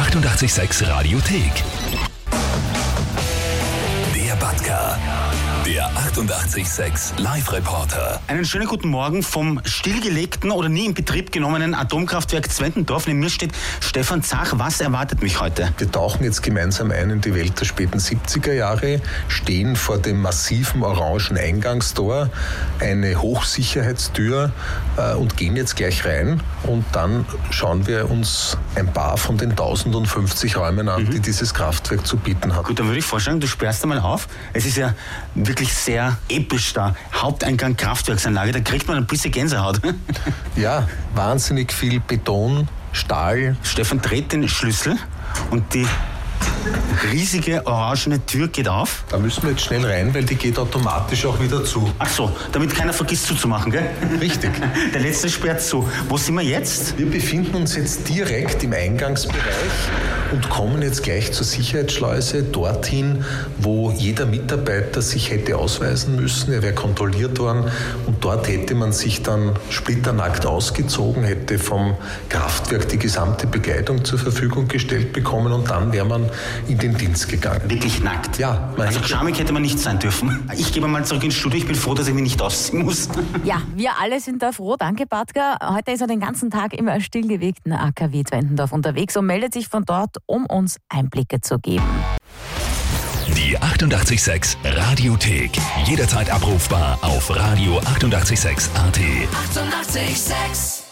886 Radiothek. 886 Live-Reporter. Einen schönen guten Morgen vom stillgelegten oder nie in Betrieb genommenen Atomkraftwerk Zwentendorf. Neben mir steht Stefan Zach. Was erwartet mich heute? Wir tauchen jetzt gemeinsam ein in die Welt der späten 70er Jahre, stehen vor dem massiven orangen Eingangstor, eine Hochsicherheitstür äh, und gehen jetzt gleich rein. Und dann schauen wir uns ein paar von den 1050 Räumen an, die dieses Kraftwerk zu bieten hat. Gut, dann würde ich vorschlagen, du sperrst einmal auf. Es ist ja wirklich sehr episch da. Haupteingang Kraftwerksanlage, da kriegt man ein bisschen Gänsehaut. Ja, wahnsinnig viel Beton, Stahl. Stefan dreht den Schlüssel und die riesige orangene Tür geht auf. Da müssen wir jetzt schnell rein, weil die geht automatisch auch wieder zu. Ach so, damit keiner vergisst zuzumachen, gell? Richtig. Der letzte sperrt zu. Wo sind wir jetzt? Wir befinden uns jetzt direkt im Eingangsbereich und kommen jetzt gleich zur Sicherheitsschleuse, dorthin, wo jeder Mitarbeiter sich hätte ausweisen müssen. Er wäre kontrolliert worden und dort hätte man sich dann splitternackt ausgezogen, hätte vom Kraftwerk die gesamte Begleitung zur Verfügung gestellt bekommen und dann wäre man in den Dienst gegangen. Wirklich nackt. Ja, Also schamig hätte man nicht sein dürfen. Ich gehe mal zurück ins Studio. Ich bin froh, dass ich mich nicht ausziehen muss. Ja, wir alle sind da froh. Danke, Batka. Heute ist er den ganzen Tag im stillgewegten AKW Zwentendorf unterwegs und meldet sich von dort, um uns Einblicke zu geben. Die 886 Radiothek. Jederzeit abrufbar auf radio886.at. 886! 886